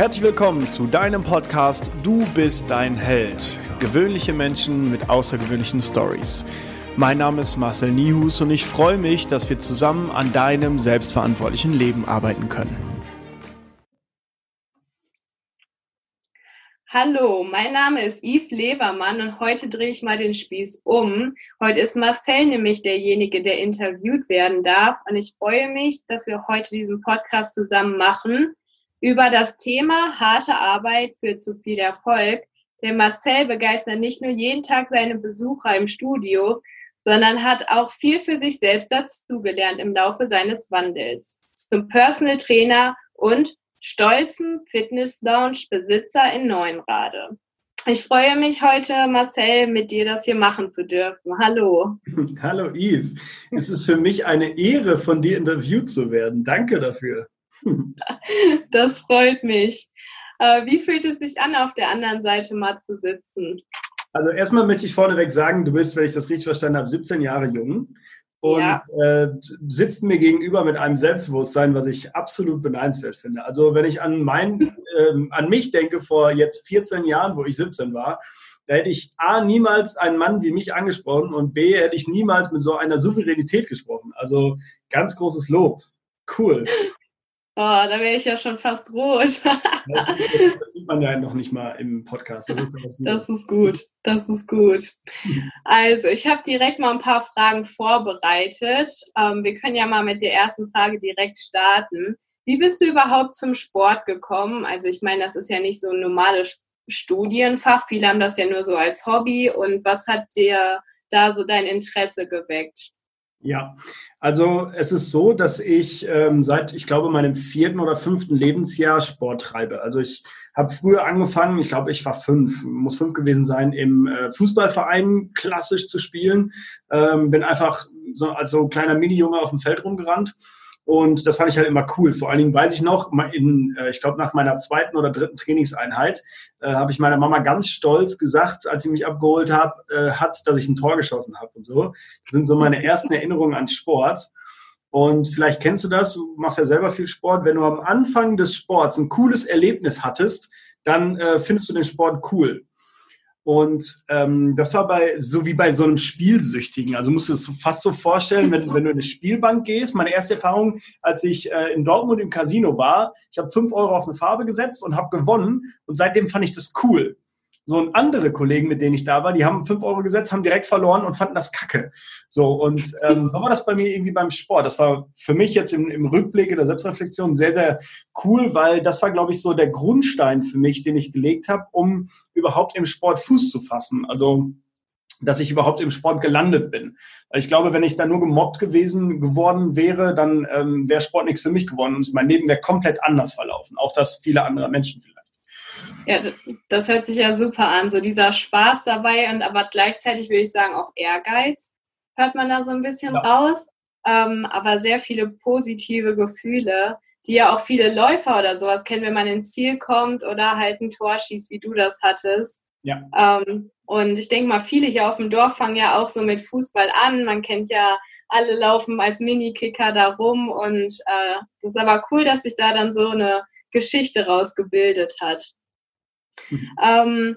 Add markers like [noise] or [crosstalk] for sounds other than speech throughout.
Herzlich willkommen zu deinem Podcast Du bist dein Held. Gewöhnliche Menschen mit außergewöhnlichen Stories. Mein Name ist Marcel Nihus und ich freue mich, dass wir zusammen an deinem selbstverantwortlichen Leben arbeiten können. Hallo, mein Name ist Yves Lebermann und heute drehe ich mal den Spieß um. Heute ist Marcel nämlich derjenige, der interviewt werden darf und ich freue mich, dass wir heute diesen Podcast zusammen machen über das Thema harte Arbeit führt zu viel Erfolg. Der Marcel begeistert nicht nur jeden Tag seine Besucher im Studio, sondern hat auch viel für sich selbst dazugelernt im Laufe seines Wandels. Zum Personal Trainer und stolzen Fitness Lounge Besitzer in Neuenrade. Ich freue mich heute, Marcel, mit dir das hier machen zu dürfen. Hallo. [laughs] Hallo Yves. Es ist für mich eine Ehre, von dir interviewt zu werden. Danke dafür. [laughs] Das freut mich. Äh, wie fühlt es sich an, auf der anderen Seite mal zu sitzen? Also erstmal möchte ich vorneweg sagen, du bist, wenn ich das richtig verstanden habe, 17 Jahre jung und ja. äh, sitzt mir gegenüber mit einem Selbstbewusstsein, was ich absolut beneidenswert finde. Also wenn ich an mein, [laughs] äh, an mich denke vor jetzt 14 Jahren, wo ich 17 war, da hätte ich A, niemals einen Mann wie mich angesprochen und B, hätte ich niemals mit so einer Souveränität gesprochen. Also ganz großes Lob. Cool. [laughs] Oh, da wäre ich ja schon fast rot. [laughs] das, das, sieht man ja noch nicht mal im Podcast. Das ist, das ist gut. Das ist gut. Also, ich habe direkt mal ein paar Fragen vorbereitet. Ähm, wir können ja mal mit der ersten Frage direkt starten. Wie bist du überhaupt zum Sport gekommen? Also, ich meine, das ist ja nicht so ein normales Studienfach. Viele haben das ja nur so als Hobby. Und was hat dir da so dein Interesse geweckt? Ja, also es ist so, dass ich ähm, seit, ich glaube, meinem vierten oder fünften Lebensjahr Sport treibe. Also ich habe früher angefangen, ich glaube, ich war fünf, muss fünf gewesen sein, im äh, Fußballverein klassisch zu spielen. Ähm, bin einfach so als so kleiner Mini-Junge auf dem Feld rumgerannt und das fand ich halt immer cool. Vor allen Dingen weiß ich noch, in, äh, ich glaube, nach meiner zweiten oder dritten Trainingseinheit äh, habe ich meiner Mama ganz stolz gesagt, als sie mich abgeholt hab, äh, hat, dass ich ein Tor geschossen habe und so. Das sind so meine [laughs] ersten Erinnerungen an Sport. Und vielleicht kennst du das, du machst ja selber viel Sport. Wenn du am Anfang des Sports ein cooles Erlebnis hattest, dann äh, findest du den Sport cool. Und ähm, das war bei, so wie bei so einem Spielsüchtigen. Also musst du es fast so vorstellen, wenn, wenn du in eine Spielbank gehst. Meine erste Erfahrung, als ich äh, in Dortmund im Casino war, ich habe fünf Euro auf eine Farbe gesetzt und habe gewonnen. Und seitdem fand ich das cool. So und andere Kollegen, mit denen ich da war, die haben fünf Euro gesetzt, haben direkt verloren und fanden das kacke. So und ähm, so war das bei mir irgendwie beim Sport. Das war für mich jetzt im, im Rückblick in der Selbstreflexion sehr, sehr cool, weil das war, glaube ich, so der Grundstein für mich, den ich gelegt habe, um überhaupt im Sport Fuß zu fassen. Also dass ich überhaupt im Sport gelandet bin. Ich glaube, wenn ich da nur gemobbt gewesen geworden wäre, dann ähm, wäre Sport nichts für mich geworden und mein Leben wäre komplett anders verlaufen. Auch das viele andere Menschen vielleicht. Ja, das hört sich ja super an. So dieser Spaß dabei und aber gleichzeitig würde ich sagen auch Ehrgeiz hört man da so ein bisschen ja. raus. Ähm, aber sehr viele positive Gefühle, die ja auch viele Läufer oder sowas kennen, wenn man ins Ziel kommt oder halt ein Tor schießt, wie du das hattest. Ja. Ähm, und ich denke mal, viele hier auf dem Dorf fangen ja auch so mit Fußball an. Man kennt ja, alle laufen als Mini-Kicker da rum und äh, das ist aber cool, dass sich da dann so eine Geschichte rausgebildet hat. Mhm. Ähm,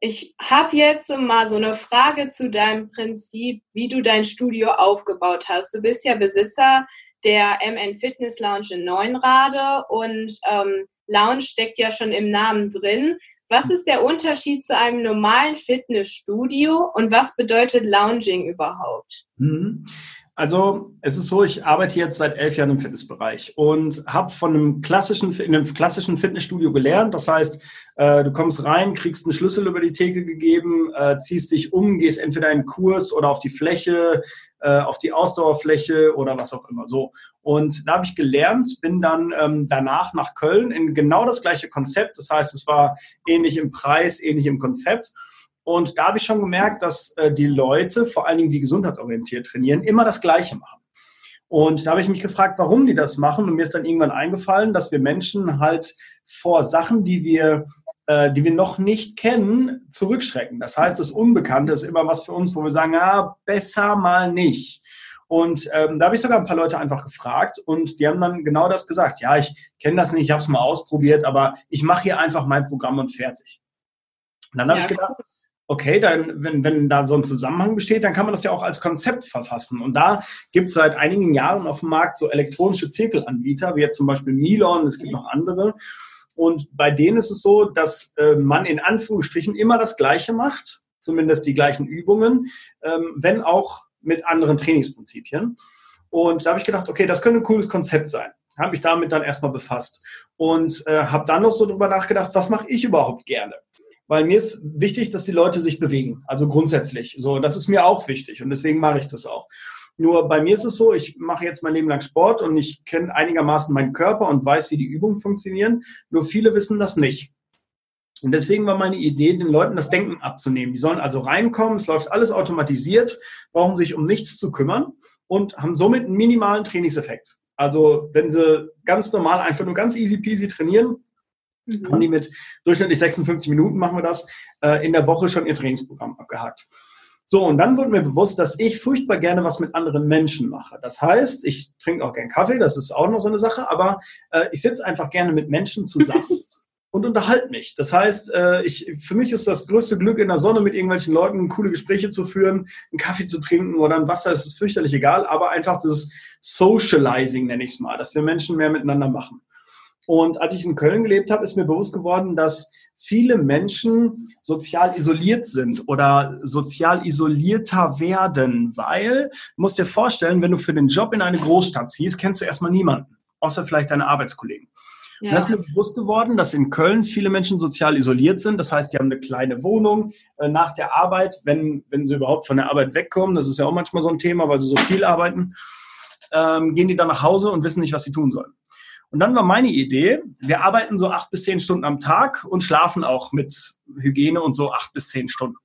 ich habe jetzt mal so eine Frage zu deinem Prinzip, wie du dein Studio aufgebaut hast. Du bist ja Besitzer der MN Fitness Lounge in Neunrade und ähm, Lounge steckt ja schon im Namen drin. Was ist der Unterschied zu einem normalen Fitnessstudio und was bedeutet Lounging überhaupt? Mhm. Also es ist so, ich arbeite jetzt seit elf Jahren im Fitnessbereich und habe von einem klassischen, in einem klassischen Fitnessstudio gelernt. Das heißt, äh, du kommst rein, kriegst einen Schlüssel über die Theke gegeben, äh, ziehst dich um, gehst entweder in einen Kurs oder auf die Fläche, äh, auf die Ausdauerfläche oder was auch immer. So. Und da habe ich gelernt, bin dann ähm, danach nach Köln in genau das gleiche Konzept. Das heißt, es war ähnlich im Preis, ähnlich im Konzept und da habe ich schon gemerkt, dass äh, die Leute, vor allen Dingen die gesundheitsorientiert trainieren, immer das Gleiche machen. Und da habe ich mich gefragt, warum die das machen. Und mir ist dann irgendwann eingefallen, dass wir Menschen halt vor Sachen, die wir, äh, die wir noch nicht kennen, zurückschrecken. Das heißt, das Unbekannte ist immer was für uns, wo wir sagen, ah, besser mal nicht. Und ähm, da habe ich sogar ein paar Leute einfach gefragt und die haben dann genau das gesagt. Ja, ich kenne das nicht, ich habe es mal ausprobiert, aber ich mache hier einfach mein Programm und fertig. Und dann habe ja, ich gedacht, okay, dann, wenn, wenn da so ein Zusammenhang besteht, dann kann man das ja auch als Konzept verfassen. Und da gibt es seit einigen Jahren auf dem Markt so elektronische Zirkelanbieter, wie jetzt zum Beispiel Milon, es gibt noch andere. Und bei denen ist es so, dass äh, man in Anführungsstrichen immer das Gleiche macht, zumindest die gleichen Übungen, ähm, wenn auch mit anderen Trainingsprinzipien. Und da habe ich gedacht, okay, das könnte ein cooles Konzept sein. Habe ich damit dann erstmal befasst und äh, habe dann noch so drüber nachgedacht, was mache ich überhaupt gerne? Weil mir ist wichtig, dass die Leute sich bewegen. Also grundsätzlich. So, das ist mir auch wichtig und deswegen mache ich das auch. Nur bei mir ist es so, ich mache jetzt mein Leben lang Sport und ich kenne einigermaßen meinen Körper und weiß, wie die Übungen funktionieren. Nur viele wissen das nicht. Und deswegen war meine Idee, den Leuten das Denken abzunehmen. Die sollen also reinkommen, es läuft alles automatisiert, brauchen sich um nichts zu kümmern und haben somit einen minimalen Trainingseffekt. Also wenn sie ganz normal einfach nur ganz easy peasy trainieren, mhm. haben die mit durchschnittlich 56 Minuten, machen wir das, äh, in der Woche schon ihr Trainingsprogramm abgehakt. So, und dann wurde mir bewusst, dass ich furchtbar gerne was mit anderen Menschen mache. Das heißt, ich trinke auch gern Kaffee, das ist auch noch so eine Sache, aber äh, ich sitze einfach gerne mit Menschen zusammen. [laughs] und unterhalte mich. Das heißt, äh, ich, für mich ist das größte Glück, in der Sonne mit irgendwelchen Leuten coole Gespräche zu führen, einen Kaffee zu trinken oder ein Wasser, ist es fürchterlich egal, aber einfach das Socializing, nenne ich es mal, dass wir Menschen mehr miteinander machen. Und als ich in Köln gelebt habe, ist mir bewusst geworden, dass viele Menschen sozial isoliert sind oder sozial isolierter werden, weil, du musst dir vorstellen, wenn du für den Job in eine Großstadt ziehst, kennst du erstmal niemanden, außer vielleicht deine Arbeitskollegen. Ja. Und da ist mir bewusst geworden, dass in Köln viele Menschen sozial isoliert sind. Das heißt, die haben eine kleine Wohnung äh, nach der Arbeit, wenn, wenn sie überhaupt von der Arbeit wegkommen. Das ist ja auch manchmal so ein Thema, weil sie so viel arbeiten. Ähm, gehen die dann nach Hause und wissen nicht, was sie tun sollen. Und dann war meine Idee, wir arbeiten so acht bis zehn Stunden am Tag und schlafen auch mit Hygiene und so acht bis zehn Stunden.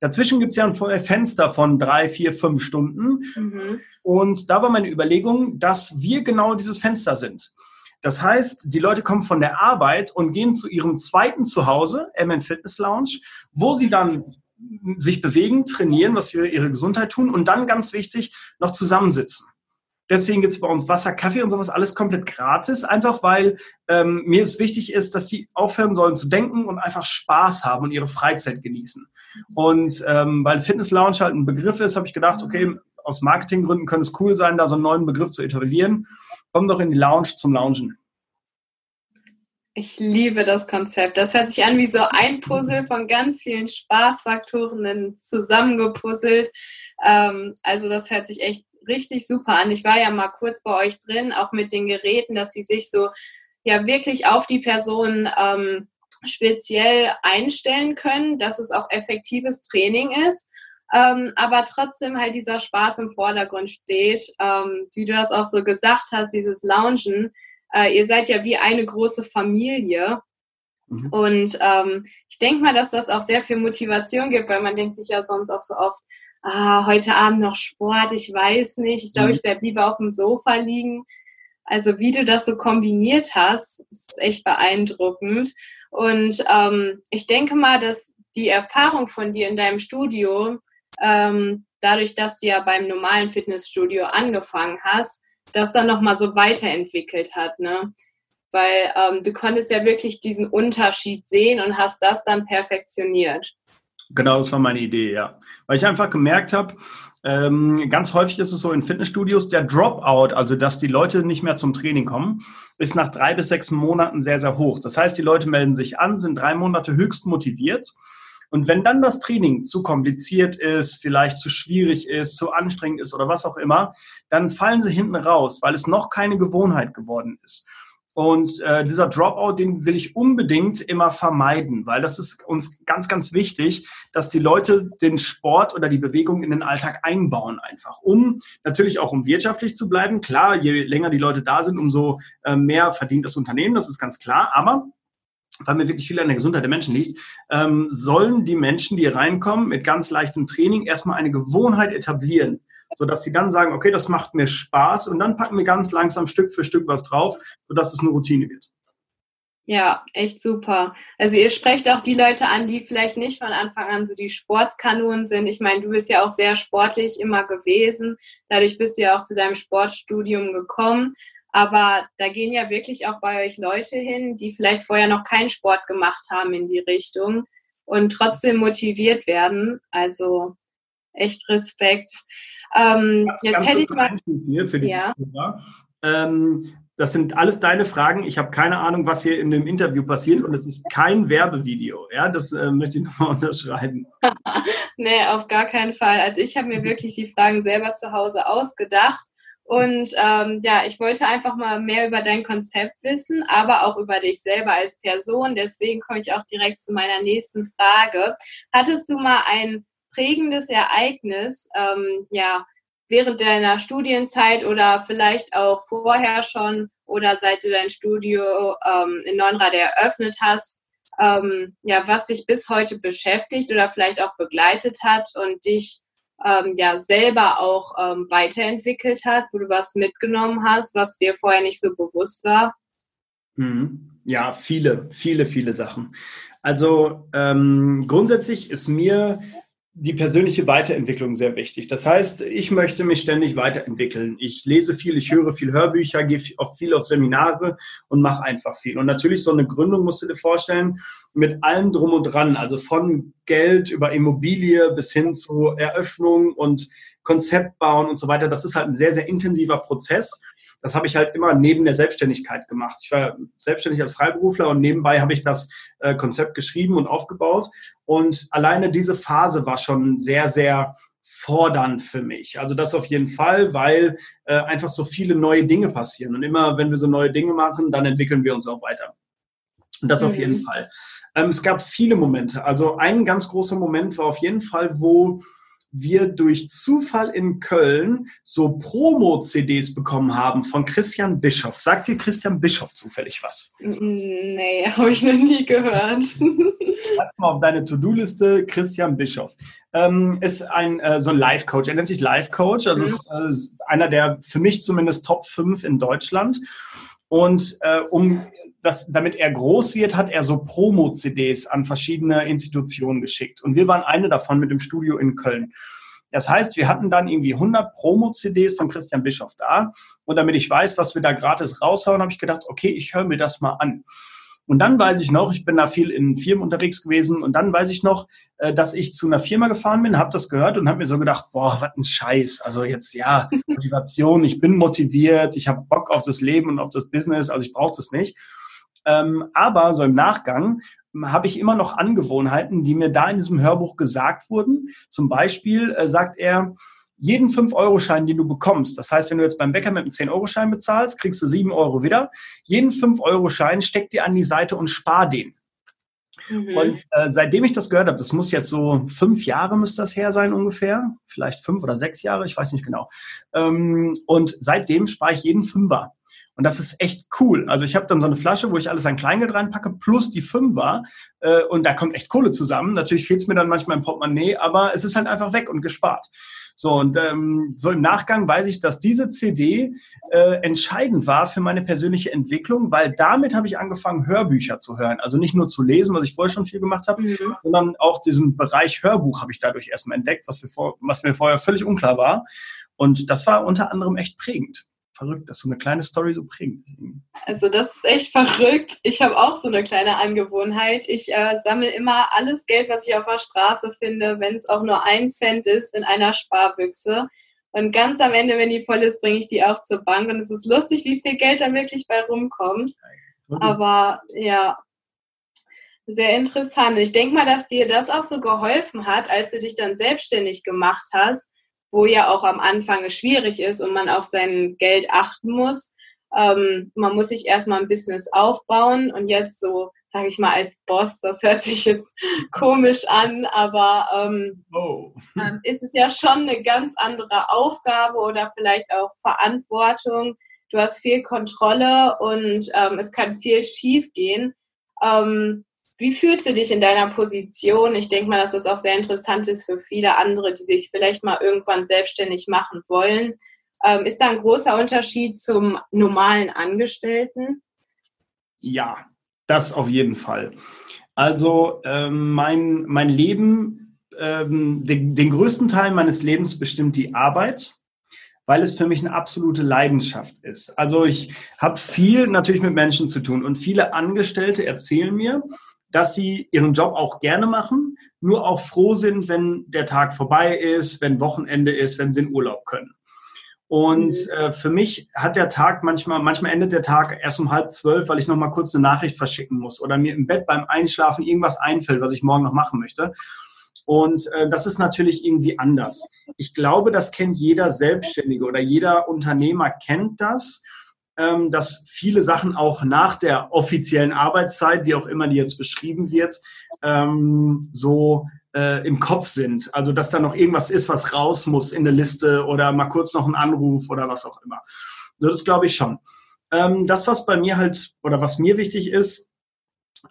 Dazwischen gibt es ja ein Fenster von drei, vier, fünf Stunden. Mhm. Und da war meine Überlegung, dass wir genau dieses Fenster sind. Das heißt, die Leute kommen von der Arbeit und gehen zu ihrem zweiten Zuhause, MN Fitness Lounge, wo sie dann sich bewegen, trainieren, was für ihre Gesundheit tun und dann ganz wichtig noch zusammensitzen. Deswegen gibt es bei uns Wasser, Kaffee und sowas alles komplett gratis, einfach weil ähm, mir es wichtig ist, dass die aufhören sollen zu denken und einfach Spaß haben und ihre Freizeit genießen. Und ähm, weil Fitness Lounge halt ein Begriff ist, habe ich gedacht, okay, aus Marketinggründen könnte es cool sein, da so einen neuen Begriff zu etablieren. Komm doch in die Lounge zum Loungen. Ich liebe das Konzept. Das hört sich an wie so ein Puzzle von ganz vielen Spaßfaktoren zusammengepuzzelt. Ähm, also das hört sich echt richtig super an. Ich war ja mal kurz bei euch drin, auch mit den Geräten, dass sie sich so ja wirklich auf die Person ähm, speziell einstellen können, dass es auch effektives Training ist. Ähm, aber trotzdem halt dieser Spaß im Vordergrund steht. Ähm, wie du das auch so gesagt hast, dieses Loungen. Äh, ihr seid ja wie eine große Familie. Mhm. Und ähm, ich denke mal, dass das auch sehr viel Motivation gibt, weil man denkt sich ja sonst auch so oft, ah, heute Abend noch Sport, ich weiß nicht, ich glaube, mhm. ich werde lieber auf dem Sofa liegen. Also wie du das so kombiniert hast, ist echt beeindruckend. Und ähm, ich denke mal, dass die Erfahrung von dir in deinem Studio, ähm, dadurch, dass du ja beim normalen Fitnessstudio angefangen hast, das dann nochmal so weiterentwickelt hat, ne? Weil ähm, du konntest ja wirklich diesen Unterschied sehen und hast das dann perfektioniert. Genau, das war meine Idee, ja. Weil ich einfach gemerkt habe, ähm, ganz häufig ist es so in Fitnessstudios, der Dropout, also dass die Leute nicht mehr zum Training kommen, ist nach drei bis sechs Monaten sehr, sehr hoch. Das heißt, die Leute melden sich an, sind drei Monate höchst motiviert. Und wenn dann das Training zu kompliziert ist, vielleicht zu schwierig ist, zu anstrengend ist oder was auch immer, dann fallen sie hinten raus, weil es noch keine Gewohnheit geworden ist. Und äh, dieser Dropout, den will ich unbedingt immer vermeiden, weil das ist uns ganz, ganz wichtig, dass die Leute den Sport oder die Bewegung in den Alltag einbauen einfach, um natürlich auch um wirtschaftlich zu bleiben. Klar, je länger die Leute da sind, umso äh, mehr verdient das Unternehmen, das ist ganz klar. Aber weil mir wirklich viel an der Gesundheit der Menschen liegt, ähm, sollen die Menschen, die reinkommen, mit ganz leichtem Training erstmal eine Gewohnheit etablieren sodass sie dann sagen, okay, das macht mir Spaß und dann packen wir ganz langsam Stück für Stück was drauf, sodass es eine Routine wird. Ja, echt super. Also ihr sprecht auch die Leute an, die vielleicht nicht von Anfang an so die Sportskanonen sind. Ich meine, du bist ja auch sehr sportlich immer gewesen. Dadurch bist du ja auch zu deinem Sportstudium gekommen. Aber da gehen ja wirklich auch bei euch Leute hin, die vielleicht vorher noch keinen Sport gemacht haben in die Richtung und trotzdem motiviert werden. Also echt Respekt. Ähm, jetzt hätte ich mal. Hier für die ja. Zuhörer. Ähm, das sind alles deine Fragen. Ich habe keine Ahnung, was hier in dem Interview passiert und es ist kein Werbevideo. Ja, das äh, möchte ich [laughs] nochmal unterschreiben. [laughs] nee, auf gar keinen Fall. Also ich habe mir wirklich die Fragen selber zu Hause ausgedacht. Und ähm, ja, ich wollte einfach mal mehr über dein Konzept wissen, aber auch über dich selber als Person. Deswegen komme ich auch direkt zu meiner nächsten Frage. Hattest du mal ein prägendes Ereignis, ähm, ja, während deiner Studienzeit oder vielleicht auch vorher schon oder seit du dein Studio ähm, in Neunrad eröffnet hast, ähm, ja, was dich bis heute beschäftigt oder vielleicht auch begleitet hat und dich ähm, ja selber auch ähm, weiterentwickelt hat, wo du was mitgenommen hast, was dir vorher nicht so bewusst war? Mhm. Ja, viele, viele, viele Sachen. Also ähm, grundsätzlich ist mir die persönliche Weiterentwicklung sehr wichtig. Das heißt, ich möchte mich ständig weiterentwickeln. Ich lese viel, ich höre viel Hörbücher, gehe auf viel auf Seminare und mache einfach viel. Und natürlich so eine Gründung musst du dir vorstellen, mit allem drum und dran, also von Geld über Immobilie bis hin zu Eröffnung und Konzept bauen und so weiter. Das ist halt ein sehr, sehr intensiver Prozess das habe ich halt immer neben der Selbstständigkeit gemacht. Ich war selbstständig als Freiberufler und nebenbei habe ich das äh, Konzept geschrieben und aufgebaut. Und alleine diese Phase war schon sehr, sehr fordernd für mich. Also das auf jeden Fall, weil äh, einfach so viele neue Dinge passieren. Und immer, wenn wir so neue Dinge machen, dann entwickeln wir uns auch weiter. Und das mhm. auf jeden Fall. Ähm, es gab viele Momente. Also ein ganz großer Moment war auf jeden Fall, wo wir durch Zufall in Köln so Promo-CDs bekommen haben von Christian Bischoff. Sagt dir Christian Bischoff zufällig was? Nee, habe ich noch nie gehört. Schreib mal auf deine To-Do-Liste Christian Bischoff. Ähm, ist ein äh, so ein Life-Coach. Er nennt sich Life-Coach. Also mhm. ist äh, einer der für mich zumindest Top 5 in Deutschland. Und äh, um das, damit er groß wird, hat er so Promo-CDs an verschiedene Institutionen geschickt. Und wir waren eine davon mit dem Studio in Köln. Das heißt, wir hatten dann irgendwie 100 Promo-CDs von Christian Bischoff da. Und damit ich weiß, was wir da gratis raushauen, habe ich gedacht, okay, ich höre mir das mal an. Und dann weiß ich noch, ich bin da viel in Firmen unterwegs gewesen und dann weiß ich noch, äh, dass ich zu einer Firma gefahren bin, habe das gehört und habe mir so gedacht, boah, was ein Scheiß. Also jetzt ja, [laughs] Motivation, ich bin motiviert, ich habe Bock auf das Leben und auf das Business, also ich brauche das nicht. Ähm, aber so im Nachgang habe ich immer noch Angewohnheiten, die mir da in diesem Hörbuch gesagt wurden. Zum Beispiel äh, sagt er, jeden 5-Euro-Schein, den du bekommst, das heißt, wenn du jetzt beim Bäcker mit einem 10-Euro-Schein bezahlst, kriegst du 7 Euro wieder. Jeden 5-Euro-Schein steck dir an die Seite und spar den. Mhm. Und äh, seitdem ich das gehört habe, das muss jetzt so fünf Jahre müsste das her sein ungefähr, vielleicht fünf oder sechs Jahre, ich weiß nicht genau. Ähm, und seitdem spare ich jeden Fünfer. Und das ist echt cool. Also ich habe dann so eine Flasche, wo ich alles an Kleingeld reinpacke, plus die Fünfer. Äh, und da kommt echt Kohle zusammen. Natürlich fehlt es mir dann manchmal im Portemonnaie, aber es ist halt einfach weg und gespart. So, und ähm, so im Nachgang weiß ich, dass diese CD äh, entscheidend war für meine persönliche Entwicklung, weil damit habe ich angefangen, Hörbücher zu hören. Also nicht nur zu lesen, was ich vorher schon viel gemacht habe, mhm. sondern auch diesen Bereich Hörbuch habe ich dadurch erstmal entdeckt, was, wir vor, was mir vorher völlig unklar war. Und das war unter anderem echt prägend verrückt, dass so eine kleine Story so prägt. Also das ist echt verrückt. Ich habe auch so eine kleine Angewohnheit. Ich äh, sammle immer alles Geld, was ich auf der Straße finde, wenn es auch nur ein Cent ist, in einer Sparbüchse. Und ganz am Ende, wenn die voll ist, bringe ich die auch zur Bank. Und es ist lustig, wie viel Geld da wirklich bei rumkommt. Aber ja, sehr interessant. Ich denke mal, dass dir das auch so geholfen hat, als du dich dann selbstständig gemacht hast, wo ja auch am Anfang es schwierig ist und man auf sein Geld achten muss. Ähm, man muss sich erstmal ein Business aufbauen und jetzt so, sage ich mal, als Boss, das hört sich jetzt [laughs] komisch an, aber ähm, oh. ähm, ist es ja schon eine ganz andere Aufgabe oder vielleicht auch Verantwortung. Du hast viel Kontrolle und ähm, es kann viel schief gehen. Ähm, wie fühlst du dich in deiner Position? Ich denke mal, dass das auch sehr interessant ist für viele andere, die sich vielleicht mal irgendwann selbstständig machen wollen. Ähm, ist da ein großer Unterschied zum normalen Angestellten? Ja, Das auf jeden Fall. Also ähm, mein, mein Leben, ähm, den, den größten Teil meines Lebens bestimmt die Arbeit weil es für mich eine absolute Leidenschaft ist. Also ich habe viel natürlich mit Menschen zu tun und viele Angestellte erzählen mir, dass sie ihren Job auch gerne machen, nur auch froh sind, wenn der Tag vorbei ist, wenn Wochenende ist, wenn sie in Urlaub können. Und mhm. äh, für mich hat der Tag manchmal, manchmal endet der Tag erst um halb zwölf, weil ich noch mal kurz eine Nachricht verschicken muss oder mir im Bett beim Einschlafen irgendwas einfällt, was ich morgen noch machen möchte. Und äh, das ist natürlich irgendwie anders. Ich glaube, das kennt jeder Selbstständige oder jeder Unternehmer kennt das, dass viele Sachen auch nach der offiziellen Arbeitszeit, wie auch immer die jetzt beschrieben wird, ähm, so äh, im Kopf sind. Also dass da noch irgendwas ist, was raus muss in der Liste oder mal kurz noch ein Anruf oder was auch immer. Das glaube ich schon. Ähm, das, was bei mir halt oder was mir wichtig ist,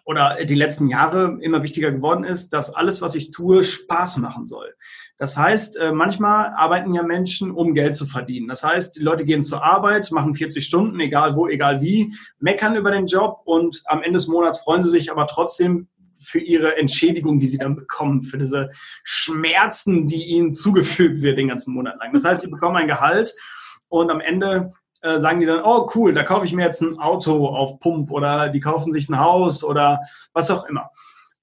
oder die letzten Jahre immer wichtiger geworden ist, dass alles, was ich tue, Spaß machen soll. Das heißt, äh, manchmal arbeiten ja Menschen, um Geld zu verdienen. Das heißt, die Leute gehen zur Arbeit, machen 40 Stunden, egal wo, egal wie, meckern über den Job und am Ende des Monats freuen sie sich aber trotzdem für ihre Entschädigung, die sie dann bekommen, für diese Schmerzen, die ihnen zugefügt wird den ganzen Monat lang. Das heißt, sie bekommen ein Gehalt und am Ende äh, sagen die dann, oh cool, da kaufe ich mir jetzt ein Auto auf Pump oder die kaufen sich ein Haus oder was auch immer.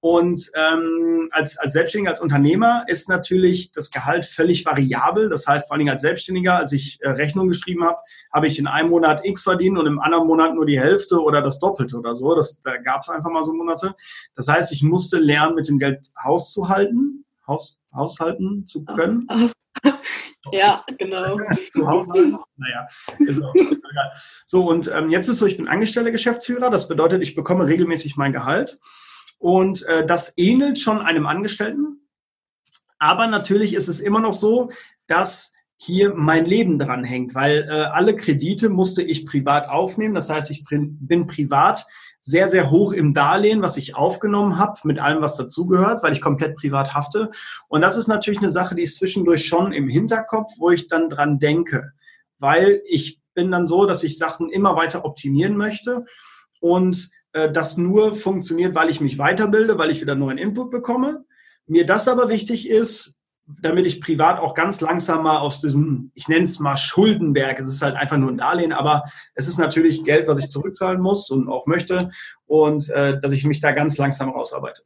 Und ähm, als, als Selbstständiger, als Unternehmer ist natürlich das Gehalt völlig variabel. Das heißt, vor allen Dingen als Selbstständiger, als ich äh, Rechnung geschrieben habe, habe ich in einem Monat X verdient und im anderen Monat nur die Hälfte oder das Doppelte oder so. Das, da gab es einfach mal so Monate. Das heißt, ich musste lernen, mit dem Geld Haus zu halten, Haus, haushalten zu können. Aus, aus. [laughs] Ja, genau. Zu Hause. Naja, ist auch egal. So, und ähm, jetzt ist so, ich bin angestellter Geschäftsführer. Das bedeutet, ich bekomme regelmäßig mein Gehalt. Und äh, das ähnelt schon einem Angestellten. Aber natürlich ist es immer noch so, dass hier mein Leben dran hängt, weil äh, alle Kredite musste ich privat aufnehmen. Das heißt, ich bin privat sehr, sehr hoch im Darlehen, was ich aufgenommen habe, mit allem, was dazugehört, weil ich komplett privat hafte. Und das ist natürlich eine Sache, die ist zwischendurch schon im Hinterkopf, wo ich dann dran denke, weil ich bin dann so, dass ich Sachen immer weiter optimieren möchte und das nur funktioniert, weil ich mich weiterbilde, weil ich wieder neuen Input bekomme. Mir das aber wichtig ist, damit ich privat auch ganz langsam mal aus diesem, ich nenne es mal Schuldenberg, es ist halt einfach nur ein Darlehen, aber es ist natürlich Geld, was ich zurückzahlen muss und auch möchte und äh, dass ich mich da ganz langsam rausarbeite.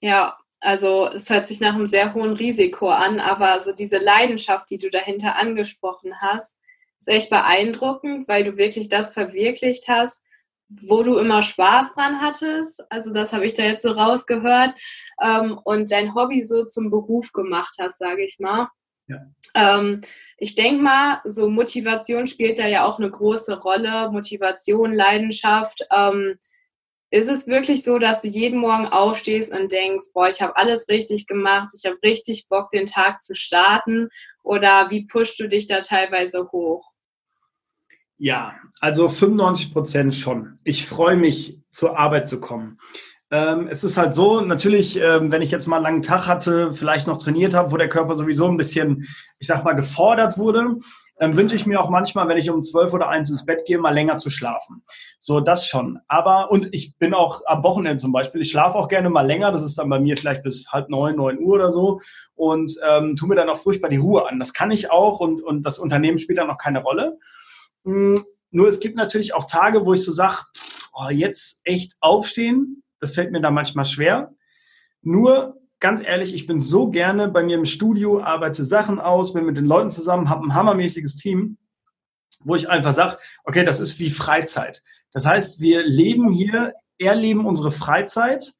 Ja, also es hört sich nach einem sehr hohen Risiko an, aber so diese Leidenschaft, die du dahinter angesprochen hast, ist echt beeindruckend, weil du wirklich das verwirklicht hast, wo du immer Spaß dran hattest. Also das habe ich da jetzt so rausgehört ähm, und dein Hobby so zum Beruf gemacht hast, sage ich mal. Ja. Ähm, ich denke mal, so Motivation spielt da ja auch eine große Rolle. Motivation, Leidenschaft. Ähm, ist es wirklich so, dass du jeden Morgen aufstehst und denkst, boah, ich habe alles richtig gemacht, ich habe richtig Bock, den Tag zu starten? Oder wie pushst du dich da teilweise hoch? Ja, also 95 Prozent schon. Ich freue mich, zur Arbeit zu kommen. Ähm, es ist halt so, natürlich, ähm, wenn ich jetzt mal einen langen Tag hatte, vielleicht noch trainiert habe, wo der Körper sowieso ein bisschen, ich sag mal, gefordert wurde, dann wünsche ich mir auch manchmal, wenn ich um zwölf oder eins ins Bett gehe, mal länger zu schlafen. So, das schon. Aber, und ich bin auch am Wochenende zum Beispiel, ich schlafe auch gerne mal länger, das ist dann bei mir vielleicht bis halb neun, neun Uhr oder so und ähm, tue mir dann auch furchtbar die Ruhe an. Das kann ich auch und, und das Unternehmen spielt dann auch keine Rolle. Mhm. Nur es gibt natürlich auch Tage, wo ich so sage, oh, jetzt echt aufstehen, das fällt mir da manchmal schwer. Nur, ganz ehrlich, ich bin so gerne bei mir im Studio, arbeite Sachen aus, bin mit den Leuten zusammen, habe ein hammermäßiges Team, wo ich einfach sage, okay, das ist wie Freizeit. Das heißt, wir leben hier, erleben unsere Freizeit,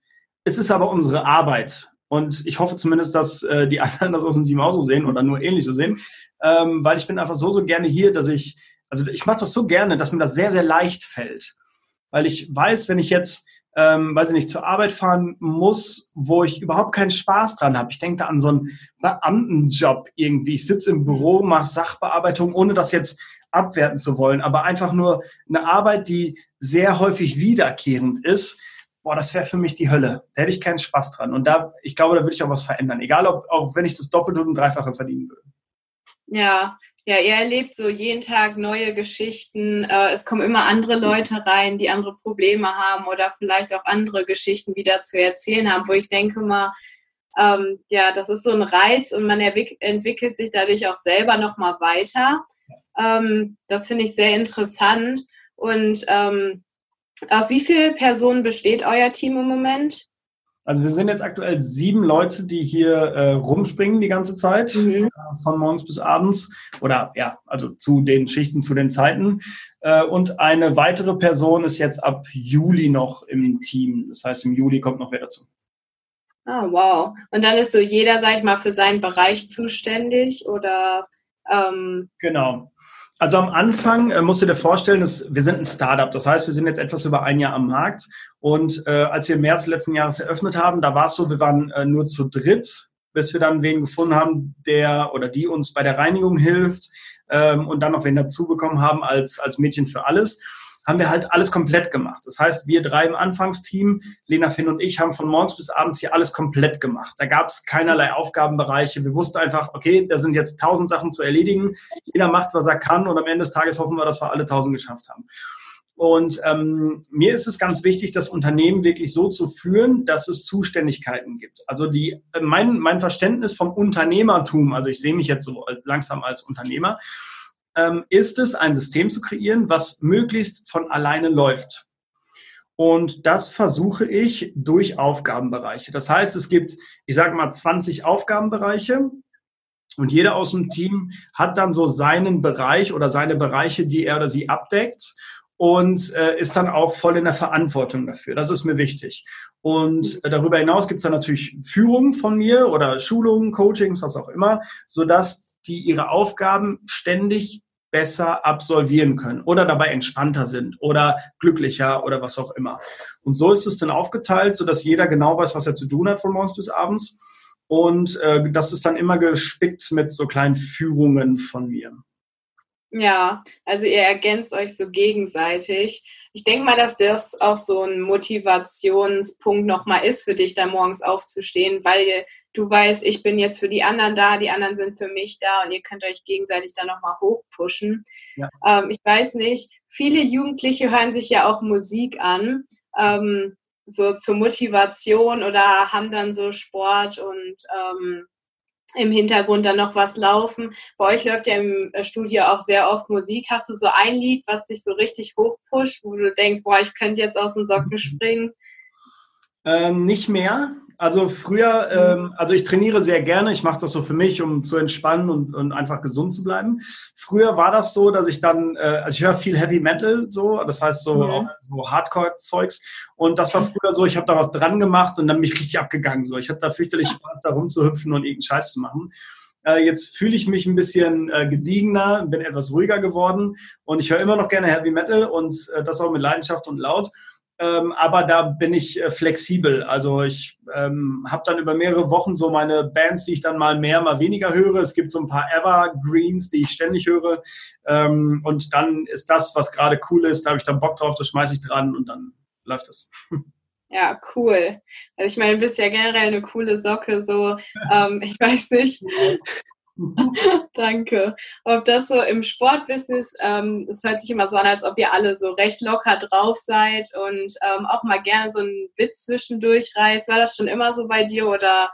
es ist aber unsere Arbeit. Und ich hoffe zumindest, dass äh, die [laughs] anderen das aus dem Team auch so sehen oder nur ähnlich so sehen, ähm, weil ich bin einfach so, so gerne hier, dass ich, also ich mache das so gerne, dass mir das sehr, sehr leicht fällt. Weil ich weiß, wenn ich jetzt ähm, weiß ich nicht, zur Arbeit fahren muss, wo ich überhaupt keinen Spaß dran habe. Ich denke da an so einen Beamtenjob irgendwie. Ich sitze im Büro, mache Sachbearbeitung, ohne das jetzt abwerten zu wollen, aber einfach nur eine Arbeit, die sehr häufig wiederkehrend ist. Boah, das wäre für mich die Hölle. Da hätte ich keinen Spaß dran. Und da, ich glaube, da würde ich auch was verändern. Egal, ob, auch wenn ich das Doppelte und Dreifache verdienen würde. Ja, Ja, ihr erlebt so jeden Tag neue Geschichten. Äh, es kommen immer andere Leute rein, die andere Probleme haben oder vielleicht auch andere Geschichten wieder zu erzählen haben, wo ich denke mal, ähm, ja, das ist so ein Reiz und man entwickelt sich dadurch auch selber nochmal weiter. Ähm, das finde ich sehr interessant. Und ähm, aus wie vielen Personen besteht euer Team im Moment? Also wir sind jetzt aktuell sieben Leute, die hier äh, rumspringen die ganze Zeit, mhm. äh, von morgens bis abends oder ja, also zu den Schichten, zu den Zeiten. Äh, und eine weitere Person ist jetzt ab Juli noch im Team. Das heißt, im Juli kommt noch wer dazu. Ah, wow. Und dann ist so jeder, sag ich mal, für seinen Bereich zuständig oder? Ähm genau. Also am Anfang äh, musst du dir vorstellen, dass wir sind ein Startup. Das heißt, wir sind jetzt etwas über ein Jahr am Markt. Und äh, als wir im März letzten Jahres eröffnet haben, da war es so, wir waren äh, nur zu dritt, bis wir dann wen gefunden haben, der oder die uns bei der Reinigung hilft ähm, und dann noch wen dazu bekommen haben als, als Mädchen für alles haben wir halt alles komplett gemacht. Das heißt, wir drei im Anfangsteam, Lena, Finn und ich, haben von morgens bis abends hier alles komplett gemacht. Da gab es keinerlei Aufgabenbereiche. Wir wussten einfach, okay, da sind jetzt tausend Sachen zu erledigen. Jeder macht, was er kann und am Ende des Tages hoffen wir, dass wir alle tausend geschafft haben. Und ähm, mir ist es ganz wichtig, das Unternehmen wirklich so zu führen, dass es Zuständigkeiten gibt. Also die, mein, mein Verständnis vom Unternehmertum, also ich sehe mich jetzt so langsam als Unternehmer, ist es, ein System zu kreieren, was möglichst von alleine läuft. Und das versuche ich durch Aufgabenbereiche. Das heißt, es gibt, ich sage mal, 20 Aufgabenbereiche. Und jeder aus dem Team hat dann so seinen Bereich oder seine Bereiche, die er oder sie abdeckt und äh, ist dann auch voll in der Verantwortung dafür. Das ist mir wichtig. Und äh, darüber hinaus gibt es dann natürlich Führung von mir oder Schulungen, Coachings, was auch immer, sodass die ihre Aufgaben ständig besser absolvieren können oder dabei entspannter sind oder glücklicher oder was auch immer. Und so ist es dann aufgeteilt, sodass jeder genau weiß, was er zu tun hat von morgens bis abends. Und äh, das ist dann immer gespickt mit so kleinen Führungen von mir. Ja, also ihr ergänzt euch so gegenseitig. Ich denke mal, dass das auch so ein Motivationspunkt nochmal ist für dich, da morgens aufzustehen, weil du weißt, ich bin jetzt für die anderen da, die anderen sind für mich da und ihr könnt euch gegenseitig da nochmal hochpushen. Ja. Ähm, ich weiß nicht, viele Jugendliche hören sich ja auch Musik an, ähm, so zur Motivation oder haben dann so Sport und ähm, im Hintergrund dann noch was laufen. Bei euch läuft ja im Studio auch sehr oft Musik. Hast du so ein Lied, was dich so richtig hochpusht, wo du denkst, boah, ich könnte jetzt aus den Socken [laughs] springen? Ähm, nicht mehr. Also früher, ähm, also ich trainiere sehr gerne, ich mache das so für mich, um zu entspannen und, und einfach gesund zu bleiben. Früher war das so, dass ich dann, äh, also ich höre viel Heavy Metal so, das heißt so, mhm. so Hardcore-Zeugs. Und das war früher so, ich habe da was dran gemacht und dann mich richtig abgegangen. So, ich hatte da fürchterlich Spaß, da rumzuhüpfen und irgendeinen Scheiß zu machen. Äh, jetzt fühle ich mich ein bisschen äh, gediegener, bin etwas ruhiger geworden und ich höre immer noch gerne Heavy Metal und äh, das auch mit Leidenschaft und laut. Ähm, aber da bin ich äh, flexibel. Also ich ähm, habe dann über mehrere Wochen so meine Bands, die ich dann mal mehr, mal weniger höre. Es gibt so ein paar Evergreens, die ich ständig höre. Ähm, und dann ist das, was gerade cool ist, da habe ich dann Bock drauf, das schmeiße ich dran und dann läuft es. [laughs] Ja, cool. Also ich meine, du bist ja generell eine coole Socke, so, [laughs] ähm, ich weiß nicht. [laughs] Danke. Ob das so im Sportbusiness, ähm, es hört sich immer so an, als ob ihr alle so recht locker drauf seid und ähm, auch mal gerne so einen Witz zwischendurch reißt. War das schon immer so bei dir oder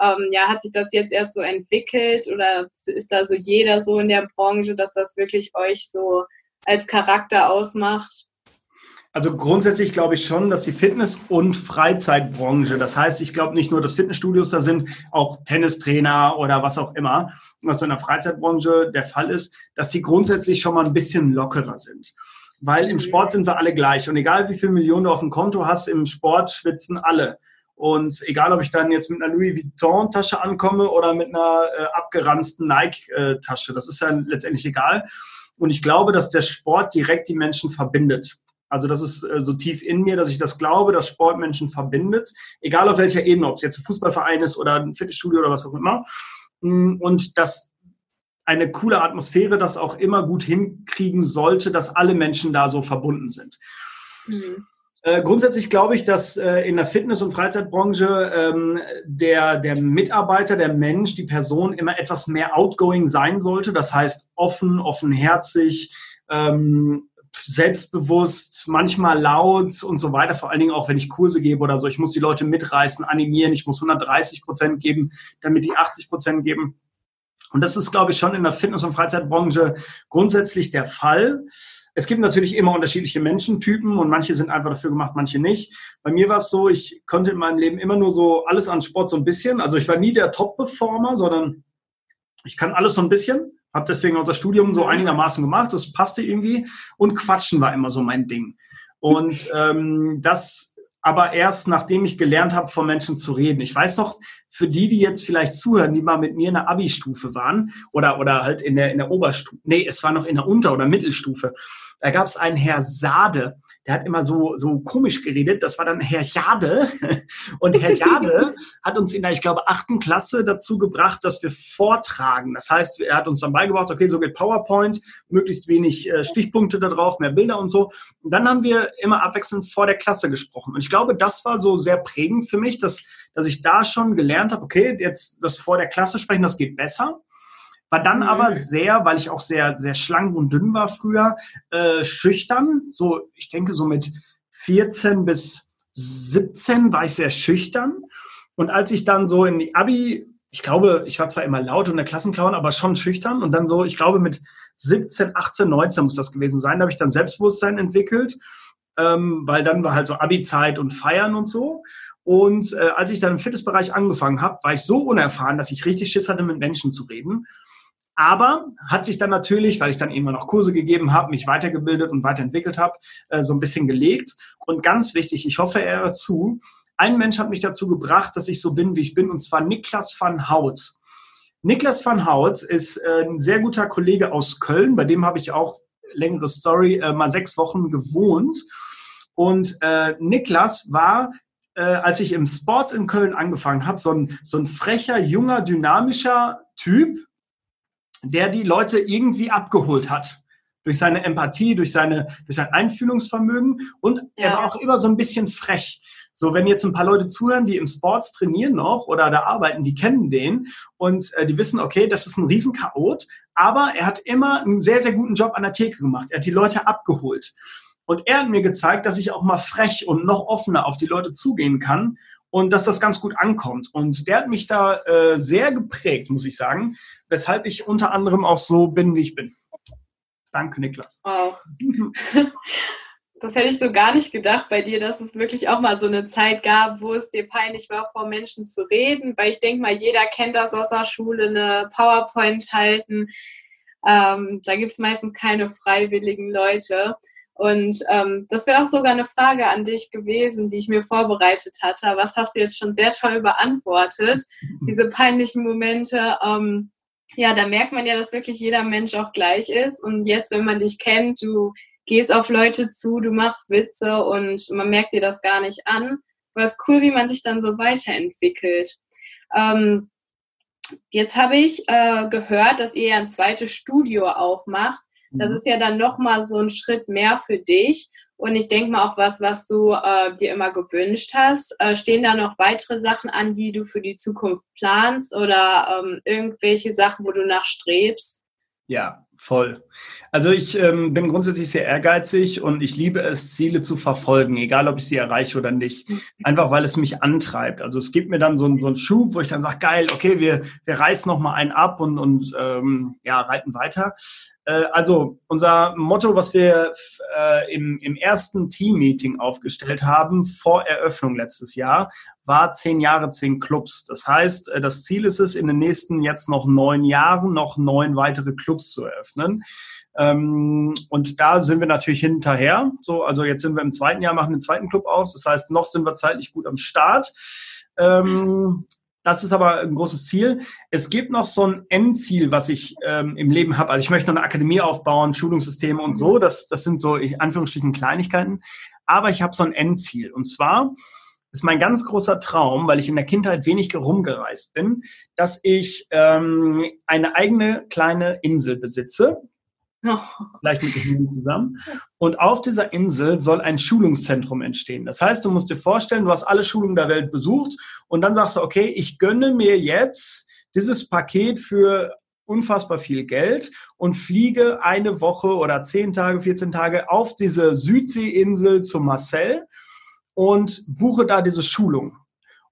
ähm, ja, hat sich das jetzt erst so entwickelt oder ist da so jeder so in der Branche, dass das wirklich euch so als Charakter ausmacht? Also grundsätzlich glaube ich schon, dass die Fitness- und Freizeitbranche, das heißt, ich glaube nicht nur, dass Fitnessstudios da sind, auch Tennistrainer oder was auch immer, was so in der Freizeitbranche der Fall ist, dass die grundsätzlich schon mal ein bisschen lockerer sind. Weil im Sport sind wir alle gleich und egal wie viele Millionen du auf dem Konto hast, im Sport schwitzen alle. Und egal, ob ich dann jetzt mit einer Louis Vuitton-Tasche ankomme oder mit einer äh, abgeranzten Nike-Tasche, das ist ja letztendlich egal. Und ich glaube, dass der Sport direkt die Menschen verbindet. Also das ist äh, so tief in mir, dass ich das glaube, dass Sport Menschen verbindet, egal auf welcher Ebene, ob es jetzt ein Fußballverein ist oder ein Fitnessstudio oder was auch immer. Mm, und dass eine coole Atmosphäre das auch immer gut hinkriegen sollte, dass alle Menschen da so verbunden sind. Mhm. Äh, grundsätzlich glaube ich, dass äh, in der Fitness- und Freizeitbranche ähm, der, der Mitarbeiter, der Mensch, die Person immer etwas mehr outgoing sein sollte. Das heißt offen, offenherzig, ähm, selbstbewusst, manchmal laut und so weiter. Vor allen Dingen auch, wenn ich Kurse gebe oder so. Ich muss die Leute mitreißen, animieren. Ich muss 130 Prozent geben, damit die 80 Prozent geben. Und das ist, glaube ich, schon in der Fitness- und Freizeitbranche grundsätzlich der Fall. Es gibt natürlich immer unterschiedliche Menschentypen und manche sind einfach dafür gemacht, manche nicht. Bei mir war es so, ich konnte in meinem Leben immer nur so alles an Sport so ein bisschen. Also ich war nie der Top-Performer, sondern ich kann alles so ein bisschen. Habe deswegen auch das Studium so einigermaßen gemacht. Das passte irgendwie. Und Quatschen war immer so mein Ding. Und ähm, das aber erst nachdem ich gelernt habe, von Menschen zu reden. Ich weiß noch, für die, die jetzt vielleicht zuhören, die mal mit mir in der Abi-Stufe waren oder, oder halt in der, in der Oberstufe, nee, es war noch in der Unter- oder Mittelstufe. Da gab es einen Herr Sade, der hat immer so, so komisch geredet. Das war dann Herr Jade. [laughs] Und Herr Jade hat uns in der, ich glaube, achten Klasse dazu gebracht, dass wir vortragen. Das heißt, er hat uns dann beigebracht, okay, so geht PowerPoint, möglichst wenig äh, Stichpunkte da drauf, mehr Bilder und so. Und dann haben wir immer abwechselnd vor der Klasse gesprochen. Und ich glaube, das war so sehr prägend für mich, dass, dass ich da schon gelernt habe, okay, jetzt das vor der Klasse sprechen, das geht besser. War dann mhm. aber sehr, weil ich auch sehr, sehr schlank und dünn war früher, äh, schüchtern. So, ich denke, so mit 14 bis 17 war ich sehr schüchtern. Und als ich dann so in die Abi, ich glaube, ich war zwar immer laut und der Klassenclown, aber schon schüchtern. Und dann so, ich glaube, mit 17, 18, 19 muss das gewesen sein, da habe ich dann Selbstbewusstsein entwickelt, ähm, weil dann war halt so Abi-Zeit und Feiern und so. Und äh, als ich dann im Fitnessbereich angefangen habe, war ich so unerfahren, dass ich richtig Schiss hatte, mit Menschen zu reden. Aber hat sich dann natürlich, weil ich dann immer noch Kurse gegeben habe, mich weitergebildet und weiterentwickelt habe, äh, so ein bisschen gelegt. Und ganz wichtig, ich hoffe, er hört zu, ein Mensch hat mich dazu gebracht, dass ich so bin, wie ich bin, und zwar Niklas van Hout. Niklas van Hout ist äh, ein sehr guter Kollege aus Köln, bei dem habe ich auch, längere Story, äh, mal sechs Wochen gewohnt. Und äh, Niklas war äh, als ich im Sports in Köln angefangen habe, so ein, so ein frecher, junger, dynamischer Typ, der die Leute irgendwie abgeholt hat. Durch seine Empathie, durch, seine, durch sein Einfühlungsvermögen. Und ja. er war auch immer so ein bisschen frech. So, wenn jetzt ein paar Leute zuhören, die im Sports trainieren noch oder da arbeiten, die kennen den und äh, die wissen, okay, das ist ein Riesenchaot, aber er hat immer einen sehr, sehr guten Job an der Theke gemacht. Er hat die Leute abgeholt. Und er hat mir gezeigt, dass ich auch mal frech und noch offener auf die Leute zugehen kann und dass das ganz gut ankommt. Und der hat mich da äh, sehr geprägt, muss ich sagen, weshalb ich unter anderem auch so bin, wie ich bin. Danke, Niklas. Wow. [laughs] Das hätte ich so gar nicht gedacht bei dir, dass es wirklich auch mal so eine Zeit gab, wo es dir peinlich war, vor Menschen zu reden. Weil ich denke mal, jeder kennt das aus der Schule, eine PowerPoint halten. Ähm, da gibt es meistens keine freiwilligen Leute. Und ähm, das wäre auch sogar eine Frage an dich gewesen, die ich mir vorbereitet hatte. Was hast du jetzt schon sehr toll beantwortet? [laughs] Diese peinlichen Momente. Ähm, ja, da merkt man ja, dass wirklich jeder Mensch auch gleich ist. Und jetzt, wenn man dich kennt, du gehst auf Leute zu, du machst Witze und man merkt dir das gar nicht an. Aber es ist cool, wie man sich dann so weiterentwickelt. Ähm, jetzt habe ich äh, gehört, dass ihr ja ein zweites Studio aufmacht. Das mhm. ist ja dann nochmal so ein Schritt mehr für dich. Und ich denke mal auch was, was du äh, dir immer gewünscht hast. Äh, stehen da noch weitere Sachen an, die du für die Zukunft planst oder ähm, irgendwelche Sachen, wo du nachstrebst? Ja, voll. Also ich ähm, bin grundsätzlich sehr ehrgeizig und ich liebe es, Ziele zu verfolgen, egal ob ich sie erreiche oder nicht. Mhm. Einfach weil es mich antreibt. Also es gibt mir dann so, so einen Schub, wo ich dann sage, geil, okay, wir, wir reißen noch mal einen ab und, und ähm, ja, reiten weiter. Äh, also unser Motto, was wir äh, im, im ersten Team-Meeting aufgestellt haben, vor Eröffnung letztes Jahr, war zehn Jahre, zehn Clubs. Das heißt, äh, das Ziel ist es, in den nächsten jetzt noch neun Jahren noch neun weitere Clubs zu eröffnen. Ähm, und da sind wir natürlich hinterher. So, also jetzt sind wir im zweiten Jahr, machen den zweiten Club auf. Das heißt, noch sind wir zeitlich gut am Start. Ähm, das ist aber ein großes Ziel. Es gibt noch so ein Endziel, was ich ähm, im Leben habe. Also ich möchte noch eine Akademie aufbauen, Schulungssysteme und so. Das, das sind so in Anführungsstrichen Kleinigkeiten. Aber ich habe so ein Endziel. Und zwar ist mein ganz großer Traum, weil ich in der Kindheit wenig rumgereist bin, dass ich ähm, eine eigene kleine Insel besitze. Oh. [laughs] Vielleicht mit ihm zusammen. Und auf dieser Insel soll ein Schulungszentrum entstehen. Das heißt, du musst dir vorstellen, du hast alle Schulungen der Welt besucht und dann sagst du, okay, ich gönne mir jetzt dieses Paket für unfassbar viel Geld und fliege eine Woche oder zehn Tage, 14 Tage auf diese Südseeinsel zu Marcel und buche da diese Schulung.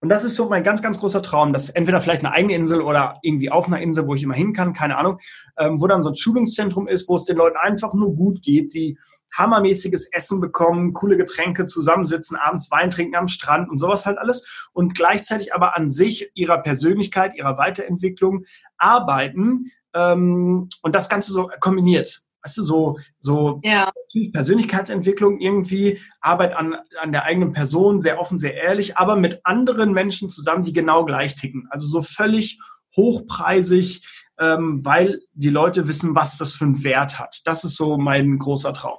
Und das ist so mein ganz, ganz großer Traum, dass entweder vielleicht eine eigene Insel oder irgendwie auf einer Insel, wo ich immer hin kann, keine Ahnung, ähm, wo dann so ein Schulungszentrum ist, wo es den Leuten einfach nur gut geht, die hammermäßiges Essen bekommen, coole Getränke, zusammensitzen, abends Wein trinken am Strand und sowas halt alles und gleichzeitig aber an sich ihrer Persönlichkeit, ihrer Weiterentwicklung arbeiten ähm, und das Ganze so kombiniert weißt du, so, so ja. Persönlichkeitsentwicklung irgendwie, Arbeit an, an der eigenen Person, sehr offen, sehr ehrlich, aber mit anderen Menschen zusammen, die genau gleich ticken. Also so völlig hochpreisig, ähm, weil die Leute wissen, was das für einen Wert hat. Das ist so mein großer Traum.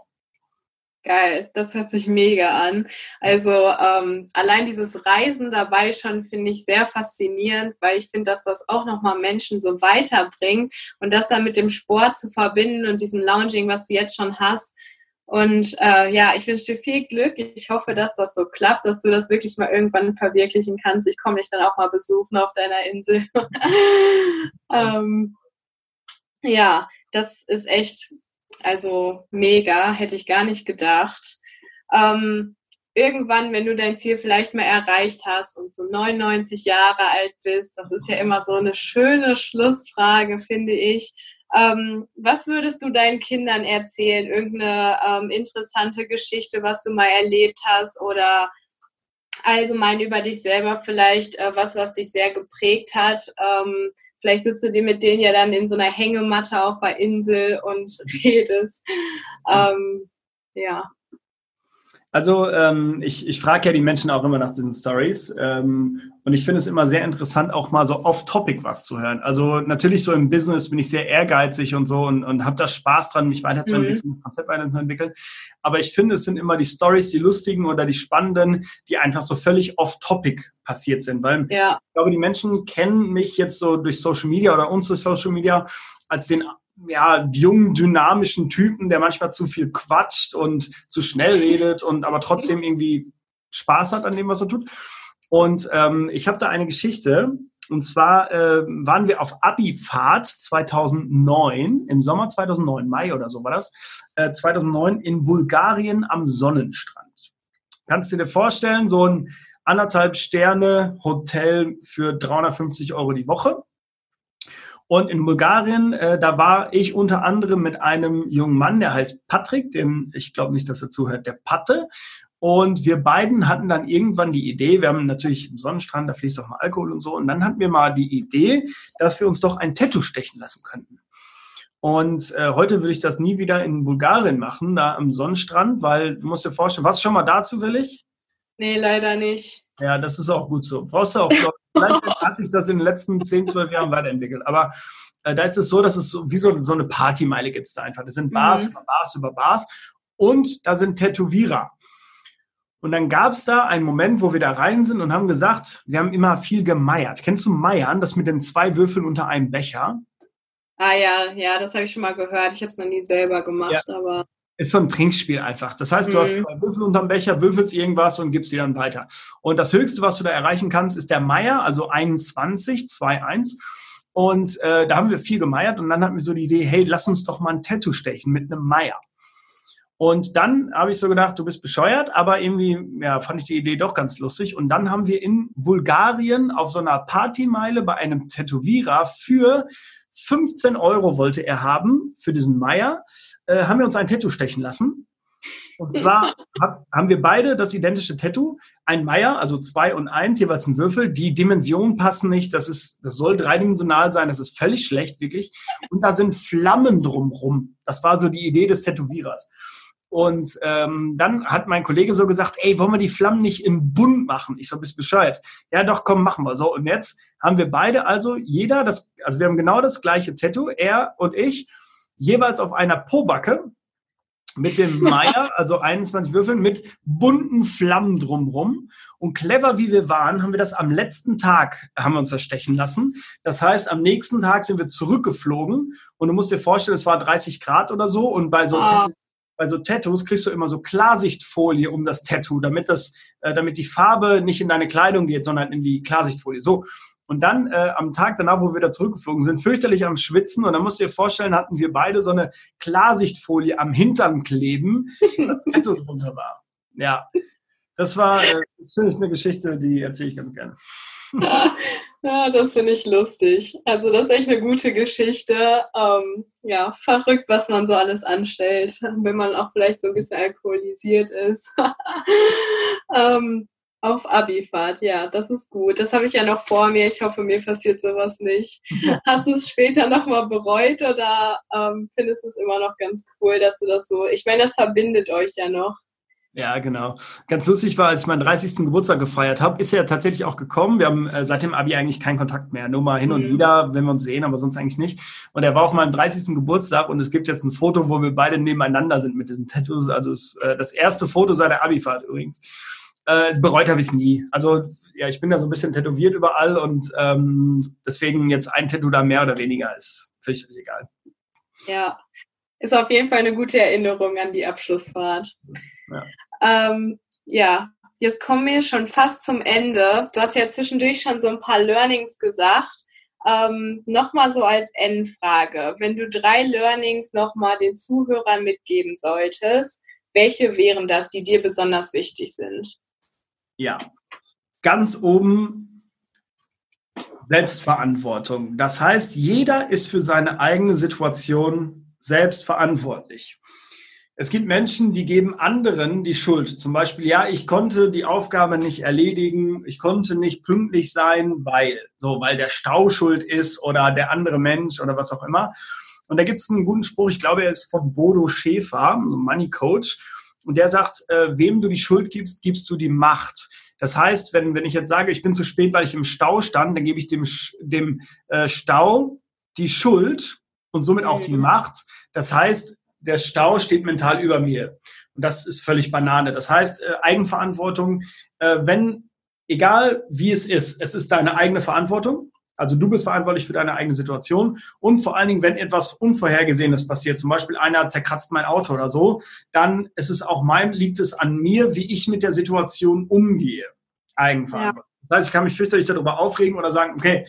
Geil, das hört sich mega an. Also ähm, allein dieses Reisen dabei schon finde ich sehr faszinierend, weil ich finde, dass das auch nochmal Menschen so weiterbringt und das dann mit dem Sport zu verbinden und diesem Lounging, was du jetzt schon hast. Und äh, ja, ich wünsche dir viel Glück. Ich hoffe, dass das so klappt, dass du das wirklich mal irgendwann verwirklichen kannst. Ich komme dich dann auch mal besuchen auf deiner Insel. [laughs] [laughs] ähm, ja, das ist echt also mega, hätte ich gar nicht gedacht. Ähm, irgendwann, wenn du dein Ziel vielleicht mal erreicht hast und so 99 Jahre alt bist, das ist ja immer so eine schöne Schlussfrage, finde ich. Ähm, was würdest du deinen Kindern erzählen? Irgendeine ähm, interessante Geschichte, was du mal erlebt hast oder allgemein über dich selber vielleicht äh, was, was dich sehr geprägt hat? Ähm, Vielleicht sitzt du dir mit denen ja dann in so einer Hängematte auf der Insel und [laughs] redest. Ähm, ja. Also ähm, ich, ich frage ja die Menschen auch immer nach diesen Stories ähm, und ich finde es immer sehr interessant, auch mal so off-topic was zu hören. Also natürlich so im Business bin ich sehr ehrgeizig und so und, und habe da Spaß dran, mich weiterzuentwickeln, mhm. das Konzept weiterzuentwickeln. Aber ich finde, es sind immer die Stories, die lustigen oder die spannenden, die einfach so völlig off-topic passiert sind. Weil ja. ich glaube, die Menschen kennen mich jetzt so durch Social Media oder uns durch Social Media als den ja, jungen, dynamischen Typen, der manchmal zu viel quatscht und zu schnell redet und aber trotzdem irgendwie Spaß hat an dem, was er tut. Und ähm, ich habe da eine Geschichte. Und zwar äh, waren wir auf Abifahrt 2009, im Sommer 2009, Mai oder so war das, äh, 2009 in Bulgarien am Sonnenstrand. Kannst du dir vorstellen, so ein anderthalb Sterne Hotel für 350 Euro die Woche und in Bulgarien, äh, da war ich unter anderem mit einem jungen Mann, der heißt Patrick, den ich glaube nicht, dass er zuhört, der Patte. Und wir beiden hatten dann irgendwann die Idee, wir haben natürlich im Sonnenstrand, da fließt auch mal Alkohol und so. Und dann hatten wir mal die Idee, dass wir uns doch ein Tattoo stechen lassen könnten. Und äh, heute würde ich das nie wieder in Bulgarien machen, da am Sonnenstrand, weil du musst dir vorstellen, was schon mal dazu will ich? Nee, leider nicht. Ja, das ist auch gut so. Brauchst du auch, Vielleicht [laughs] hat sich das in den letzten 10, 12 Jahren weiterentwickelt. Aber äh, da ist es so, dass es so, wie so, so eine Partymeile gibt es da einfach. Das sind Bars mhm. über Bars über Bars und da sind Tätowierer. Und dann gab es da einen Moment, wo wir da rein sind und haben gesagt, wir haben immer viel gemeiert. Kennst du Meiern, das mit den zwei Würfeln unter einem Becher? Ah ja, ja, das habe ich schon mal gehört. Ich habe es noch nie selber gemacht, ja. aber ist so ein Trinkspiel einfach. Das heißt, du mhm. hast zwei Würfel unterm Becher, würfelst irgendwas und gibst sie dann weiter. Und das Höchste, was du da erreichen kannst, ist der Meier, also 21, 2-1. Und äh, da haben wir viel gemeiert und dann hatten wir so die Idee, hey, lass uns doch mal ein Tattoo stechen mit einem Meier. Und dann habe ich so gedacht, du bist bescheuert, aber irgendwie ja, fand ich die Idee doch ganz lustig. Und dann haben wir in Bulgarien auf so einer Partymeile bei einem Tätowierer für 15 Euro wollte er haben für diesen Meier, äh, haben wir uns ein Tattoo stechen lassen. Und zwar [laughs] hab, haben wir beide das identische Tattoo. Ein Meier, also zwei und eins, jeweils ein Würfel. Die Dimensionen passen nicht. Das ist, das soll dreidimensional sein. Das ist völlig schlecht, wirklich. Und da sind Flammen drumrum. Das war so die Idee des Tätowierers. Und ähm, dann hat mein Kollege so gesagt, ey, wollen wir die Flammen nicht in bunt machen? Ich so, bist bescheuert. Ja, doch, komm, machen wir. So, und jetzt haben wir beide also jeder das, also wir haben genau das gleiche Tattoo, er und ich, jeweils auf einer Pobacke. mit dem Meier, also 21 Würfeln, mit bunten Flammen drumrum. Und clever wie wir waren, haben wir das am letzten Tag, haben wir uns das stechen lassen. Das heißt, am nächsten Tag sind wir zurückgeflogen und du musst dir vorstellen, es war 30 Grad oder so und bei so, oh. Bei so Tattoos kriegst du immer so Klarsichtfolie um das Tattoo, damit das, äh, damit die Farbe nicht in deine Kleidung geht, sondern in die Klarsichtfolie. So. Und dann äh, am Tag danach, wo wir da zurückgeflogen sind, fürchterlich am Schwitzen. Und dann musst du dir vorstellen, hatten wir beide so eine Klarsichtfolie am Hintern kleben, das Tattoo drunter war. Ja, das war, äh, das finde ich eine Geschichte, die erzähle ich ganz gerne. Ja, ja das finde ich lustig. Also das ist echt eine gute Geschichte. Ähm, ja, verrückt, was man so alles anstellt, wenn man auch vielleicht so ein bisschen alkoholisiert ist. [laughs] ähm, auf Abifahrt, ja, das ist gut. Das habe ich ja noch vor mir. Ich hoffe, mir passiert sowas nicht. [laughs] Hast du es später nochmal bereut oder ähm, findest du es immer noch ganz cool, dass du das so. Ich meine, das verbindet euch ja noch. Ja, genau. Ganz lustig war, als ich meinen 30. Geburtstag gefeiert habe, ist er tatsächlich auch gekommen. Wir haben äh, seit dem Abi eigentlich keinen Kontakt mehr. Nur mal hin mhm. und wieder, wenn wir uns sehen, aber sonst eigentlich nicht. Und er war auf meinem 30. Geburtstag und es gibt jetzt ein Foto, wo wir beide nebeneinander sind mit diesen Tattoos. Also ist, äh, das erste Foto seiner Abifahrt übrigens. Äh, bereut habe ich es nie. Also ja, ich bin da so ein bisschen tätowiert überall und ähm, deswegen jetzt ein Tattoo da mehr oder weniger ist völlig egal. Ja, ist auf jeden Fall eine gute Erinnerung an die Abschlussfahrt. Ja, ähm, ja. jetzt kommen wir schon fast zum Ende. Du hast ja zwischendurch schon so ein paar Learnings gesagt. Ähm, nochmal so als Endfrage. Wenn du drei Learnings nochmal den Zuhörern mitgeben solltest, welche wären das, die dir besonders wichtig sind? Ja, ganz oben Selbstverantwortung. Das heißt, jeder ist für seine eigene Situation selbst verantwortlich. Es gibt Menschen, die geben anderen die Schuld. Zum Beispiel, ja, ich konnte die Aufgabe nicht erledigen, ich konnte nicht pünktlich sein, weil, so, weil der Stau schuld ist oder der andere Mensch oder was auch immer. Und da gibt es einen guten Spruch, ich glaube, er ist von Bodo Schäfer, Money Coach. Und der sagt, äh, wem du die Schuld gibst, gibst du die Macht. Das heißt, wenn, wenn ich jetzt sage, ich bin zu spät, weil ich im Stau stand, dann gebe ich dem, dem äh, Stau die Schuld und somit auch die mhm. Macht. Das heißt, der Stau steht mental über mir. Und das ist völlig Banane. Das heißt, äh, Eigenverantwortung, äh, wenn, egal wie es ist, es ist deine eigene Verantwortung. Also du bist verantwortlich für deine eigene Situation und vor allen Dingen, wenn etwas Unvorhergesehenes passiert, zum Beispiel einer zerkratzt mein Auto oder so, dann ist es auch mein, liegt es an mir, wie ich mit der Situation umgehe. Eigenverantwortung. Ja. Das heißt, ich kann mich fürchterlich darüber aufregen oder sagen, okay,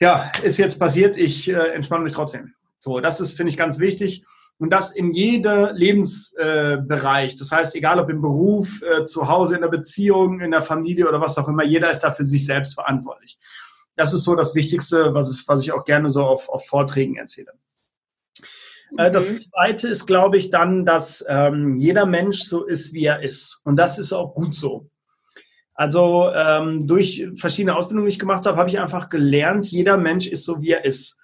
ja, ist jetzt passiert, ich äh, entspanne mich trotzdem. So, das ist, finde ich, ganz wichtig. Und das in jeder Lebensbereich. Äh, das heißt, egal ob im Beruf, äh, zu Hause, in der Beziehung, in der Familie oder was auch immer, jeder ist da für sich selbst verantwortlich das ist so das Wichtigste, was, ist, was ich auch gerne so auf, auf Vorträgen erzähle. Äh, mhm. Das zweite ist, glaube ich, dann, dass ähm, jeder Mensch so ist, wie er ist. Und das ist auch gut so. Also ähm, durch verschiedene Ausbildungen, die ich gemacht habe, habe ich einfach gelernt, jeder Mensch ist so, wie er ist.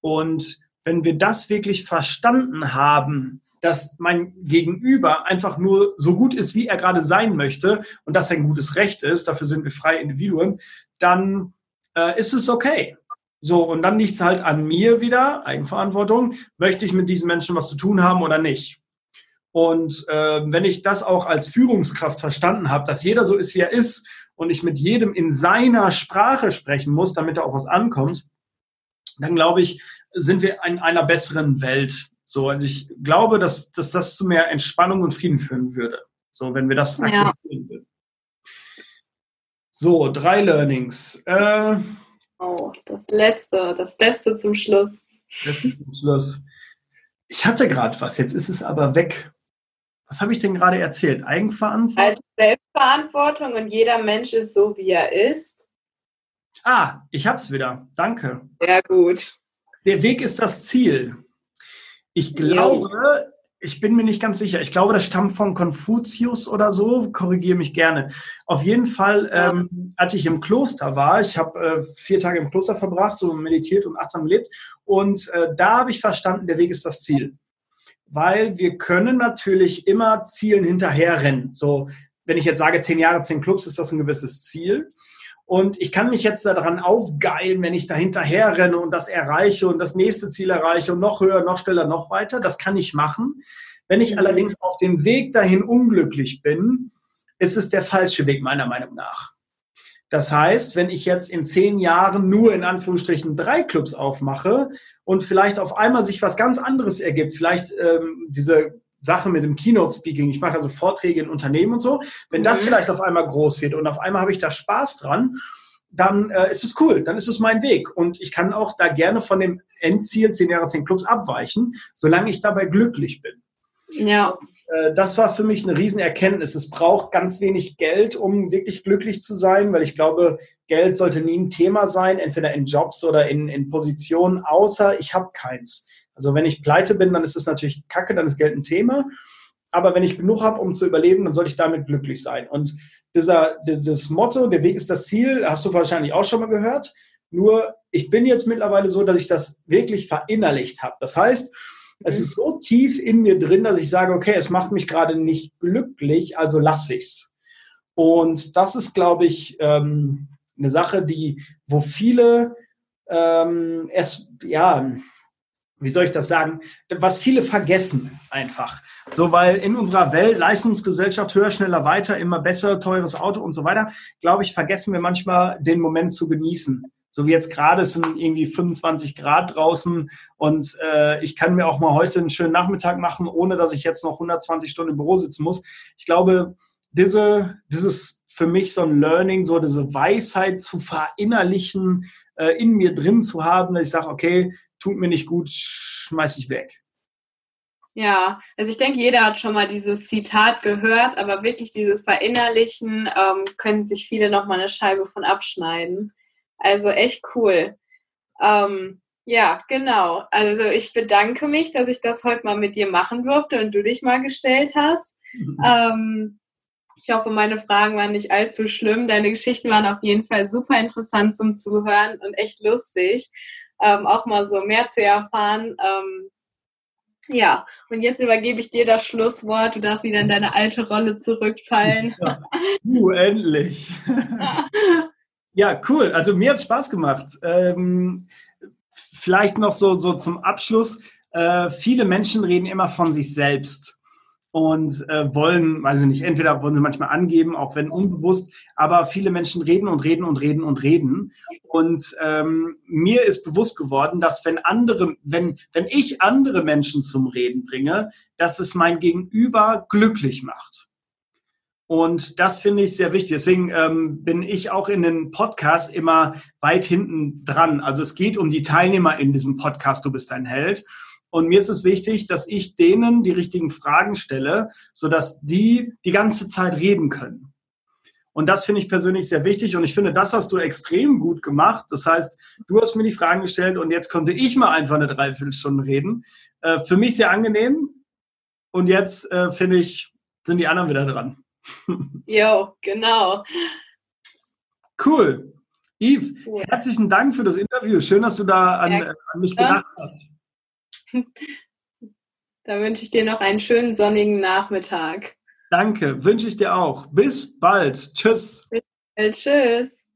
Und wenn wir das wirklich verstanden haben, dass mein Gegenüber einfach nur so gut ist, wie er gerade sein möchte und dass ein gutes Recht ist, dafür sind wir freie Individuen, dann äh, ist es okay. So, und dann liegt es halt an mir wieder, Eigenverantwortung, möchte ich mit diesen Menschen was zu tun haben oder nicht. Und äh, wenn ich das auch als Führungskraft verstanden habe, dass jeder so ist, wie er ist und ich mit jedem in seiner Sprache sprechen muss, damit da auch was ankommt, dann glaube ich, sind wir in einer besseren Welt. So, also ich glaube, dass, dass das zu mehr Entspannung und Frieden führen würde. So, wenn wir das akzeptieren ja. würden. So, drei Learnings. Äh, oh, das letzte, das Beste zum Schluss. Beste zum Schluss. Ich hatte gerade was, jetzt ist es aber weg. Was habe ich denn gerade erzählt? Eigenverantwortung? Also Selbstverantwortung und jeder Mensch ist so, wie er ist. Ah, ich habe es wieder. Danke. Sehr gut. Der Weg ist das Ziel. Ich glaube, ich bin mir nicht ganz sicher. Ich glaube, das stammt von Konfuzius oder so. Korrigiere mich gerne. Auf jeden Fall, ähm, als ich im Kloster war, ich habe äh, vier Tage im Kloster verbracht, so meditiert und achtsam gelebt. Und äh, da habe ich verstanden, der Weg ist das Ziel. Weil wir können natürlich immer Zielen hinterherrennen. So, wenn ich jetzt sage, zehn Jahre, zehn Clubs, ist das ein gewisses Ziel. Und ich kann mich jetzt daran aufgeilen, wenn ich da hinterher renne und das erreiche und das nächste Ziel erreiche und noch höher, noch schneller, noch weiter. Das kann ich machen. Wenn ich mhm. allerdings auf dem Weg dahin unglücklich bin, ist es der falsche Weg meiner Meinung nach. Das heißt, wenn ich jetzt in zehn Jahren nur in Anführungsstrichen drei Clubs aufmache und vielleicht auf einmal sich was ganz anderes ergibt, vielleicht ähm, diese Sache mit dem Keynote-Speaking, ich mache also Vorträge in Unternehmen und so, wenn das mhm. vielleicht auf einmal groß wird und auf einmal habe ich da Spaß dran, dann äh, ist es cool, dann ist es mein Weg. Und ich kann auch da gerne von dem Endziel 10 Jahre 10 Clubs abweichen, solange ich dabei glücklich bin. Ja. Und, äh, das war für mich eine Riesenerkenntnis. Es braucht ganz wenig Geld, um wirklich glücklich zu sein, weil ich glaube, Geld sollte nie ein Thema sein, entweder in Jobs oder in, in Positionen, außer ich habe keins. Also wenn ich pleite bin, dann ist es natürlich kacke, dann ist Geld ein Thema. Aber wenn ich genug habe, um zu überleben, dann soll ich damit glücklich sein. Und dieser, dieses Motto, der Weg ist das Ziel, hast du wahrscheinlich auch schon mal gehört. Nur ich bin jetzt mittlerweile so, dass ich das wirklich verinnerlicht habe. Das heißt, es ist so tief in mir drin, dass ich sage, okay, es macht mich gerade nicht glücklich, also lasse ich's. Und das ist, glaube ich, ähm, eine Sache, die, wo viele ähm, es, ja, wie soll ich das sagen, was viele vergessen einfach. So, weil in unserer Welt, Leistungsgesellschaft, höher, schneller, weiter, immer besser, teures Auto und so weiter, glaube ich, vergessen wir manchmal den Moment zu genießen. So wie jetzt gerade, es sind irgendwie 25 Grad draußen und äh, ich kann mir auch mal heute einen schönen Nachmittag machen, ohne dass ich jetzt noch 120 Stunden im Büro sitzen muss. Ich glaube, diese, dieses für mich so ein Learning, so diese Weisheit zu verinnerlichen, äh, in mir drin zu haben, dass ich sage, okay, tut mir nicht gut, schmeiß ich weg. Ja, also ich denke, jeder hat schon mal dieses Zitat gehört, aber wirklich dieses Verinnerlichen ähm, können sich viele noch mal eine Scheibe von abschneiden. Also echt cool. Ähm, ja, genau. Also ich bedanke mich, dass ich das heute mal mit dir machen durfte und du dich mal gestellt hast. Mhm. Ähm, ich hoffe, meine Fragen waren nicht allzu schlimm. Deine Geschichten waren auf jeden Fall super interessant zum Zuhören und echt lustig, ähm, auch mal so mehr zu erfahren. Ähm, ja, und jetzt übergebe ich dir das Schlusswort. Du darfst wieder in deine alte Rolle zurückfallen. [laughs] Ja. Uh, endlich. [laughs] Ja, cool. Also mir hat es Spaß gemacht. Ähm, vielleicht noch so, so zum Abschluss. Äh, viele Menschen reden immer von sich selbst und äh, wollen, weiß ich nicht, entweder wollen sie manchmal angeben, auch wenn unbewusst, aber viele Menschen reden und reden und reden und reden. Und ähm, mir ist bewusst geworden, dass wenn andere, wenn, wenn ich andere Menschen zum Reden bringe, dass es mein Gegenüber glücklich macht. Und das finde ich sehr wichtig. Deswegen ähm, bin ich auch in den Podcasts immer weit hinten dran. Also es geht um die Teilnehmer in diesem Podcast, du bist ein Held. Und mir ist es wichtig, dass ich denen die richtigen Fragen stelle, sodass die die ganze Zeit reden können. Und das finde ich persönlich sehr wichtig. Und ich finde, das hast du extrem gut gemacht. Das heißt, du hast mir die Fragen gestellt und jetzt konnte ich mal einfach eine Dreiviertelstunde reden. Äh, für mich sehr angenehm. Und jetzt äh, finde ich, sind die anderen wieder dran. [laughs] Jo, genau. Cool. Yves, herzlichen Dank für das Interview. Schön, dass du da an, ja, an mich gedacht hast. [laughs] Da wünsche ich dir noch einen schönen sonnigen Nachmittag. Danke, wünsche ich dir auch. Bis bald. Tschüss. Bis bald. Tschüss.